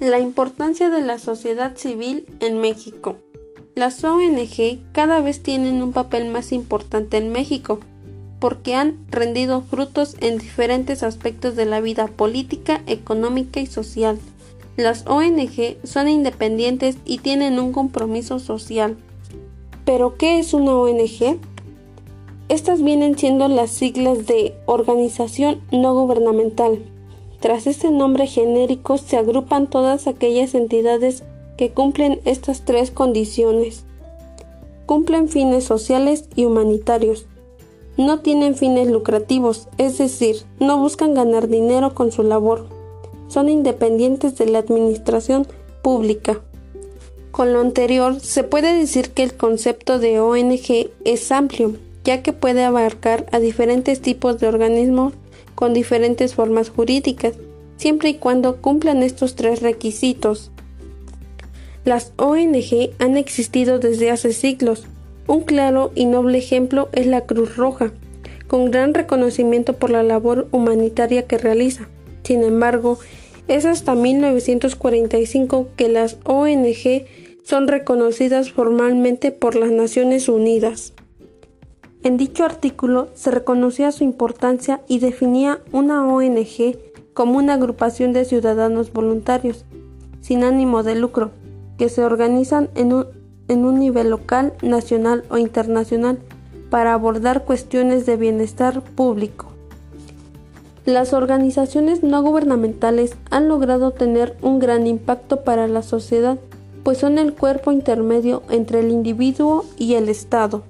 La importancia de la sociedad civil en México. Las ONG cada vez tienen un papel más importante en México porque han rendido frutos en diferentes aspectos de la vida política, económica y social. Las ONG son independientes y tienen un compromiso social. ¿Pero qué es una ONG? Estas vienen siendo las siglas de Organización No Gubernamental, tras este nombre genérico se agrupan todas aquellas entidades que cumplen estas tres condiciones. Cumplen fines sociales y humanitarios. No tienen fines lucrativos, es decir, no buscan ganar dinero con su labor. Son independientes de la administración pública. Con lo anterior, se puede decir que el concepto de ONG es amplio, ya que puede abarcar a diferentes tipos de organismos con diferentes formas jurídicas, siempre y cuando cumplan estos tres requisitos. Las ONG han existido desde hace siglos. Un claro y noble ejemplo es la Cruz Roja, con gran reconocimiento por la labor humanitaria que realiza. Sin embargo, es hasta 1945 que las ONG son reconocidas formalmente por las Naciones Unidas. En dicho artículo se reconocía su importancia y definía una ONG como una agrupación de ciudadanos voluntarios, sin ánimo de lucro, que se organizan en un, nivel local, nacional o internacional para abordar cuestiones de bienestar público. Las organizaciones no gubernamentales han logrado tener un gran impacto para la sociedad, pues son el cuerpo intermedio entre el individuo y el Estado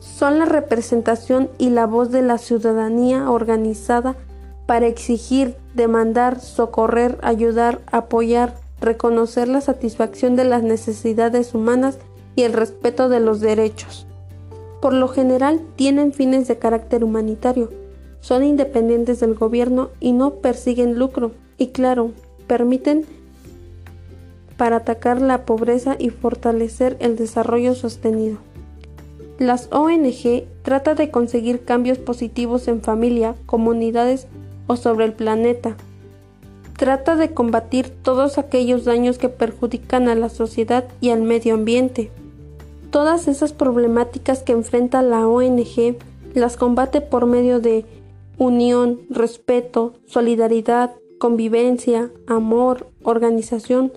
son la representación y la voz de la ciudadanía organizada para exigir, demandar, socorrer, ayudar, apoyar, reconocer la satisfacción de las necesidades humanas y el respeto de los derechos. Por lo general tienen fines de carácter humanitario, son independientes del gobierno y no persiguen lucro, y claro, permiten para atacar la pobreza y fortalecer el desarrollo sostenido. Las ONG tratan de conseguir cambios positivos en familia, comunidades o sobre el planeta. Trata de combatir todos aquellos daños que perjudican a la sociedad y al medio ambiente. Todas esas problemáticas que enfrenta la ONG las combate por medio de unión, respeto, solidaridad, convivencia, amor, organización,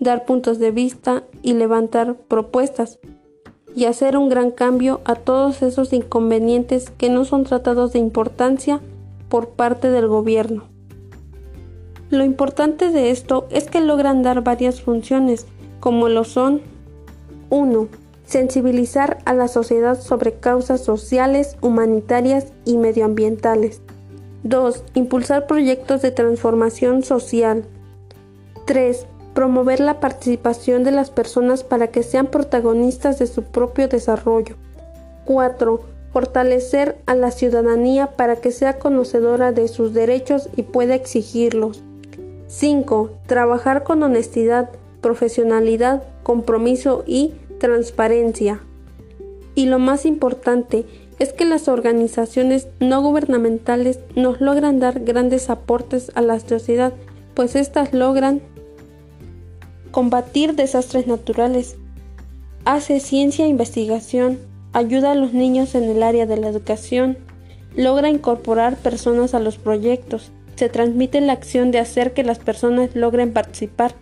dar puntos de vista y levantar propuestas y hacer un gran cambio a todos esos inconvenientes que no son tratados de importancia por parte del gobierno. Lo importante de esto es que logran dar varias funciones, como lo son 1. Sensibilizar a la sociedad sobre causas sociales, humanitarias y medioambientales. 2. Impulsar proyectos de transformación social. 3 promover la participación de las personas para que sean protagonistas de su propio desarrollo. 4. Fortalecer a la ciudadanía para que sea conocedora de sus derechos y pueda exigirlos. 5. Trabajar con honestidad, profesionalidad, compromiso y transparencia. Y lo más importante es que las organizaciones no gubernamentales nos logran dar grandes aportes a la sociedad, pues éstas logran combatir desastres naturales, hace ciencia e investigación, ayuda a los niños en el área de la educación, logra incorporar personas a los proyectos, se transmite la acción de hacer que las personas logren participar,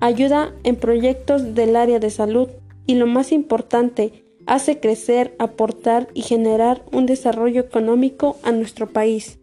ayuda en proyectos del área de salud. Y lo más importante, hace crecer, aportar y generar un desarrollo económico a nuestro país.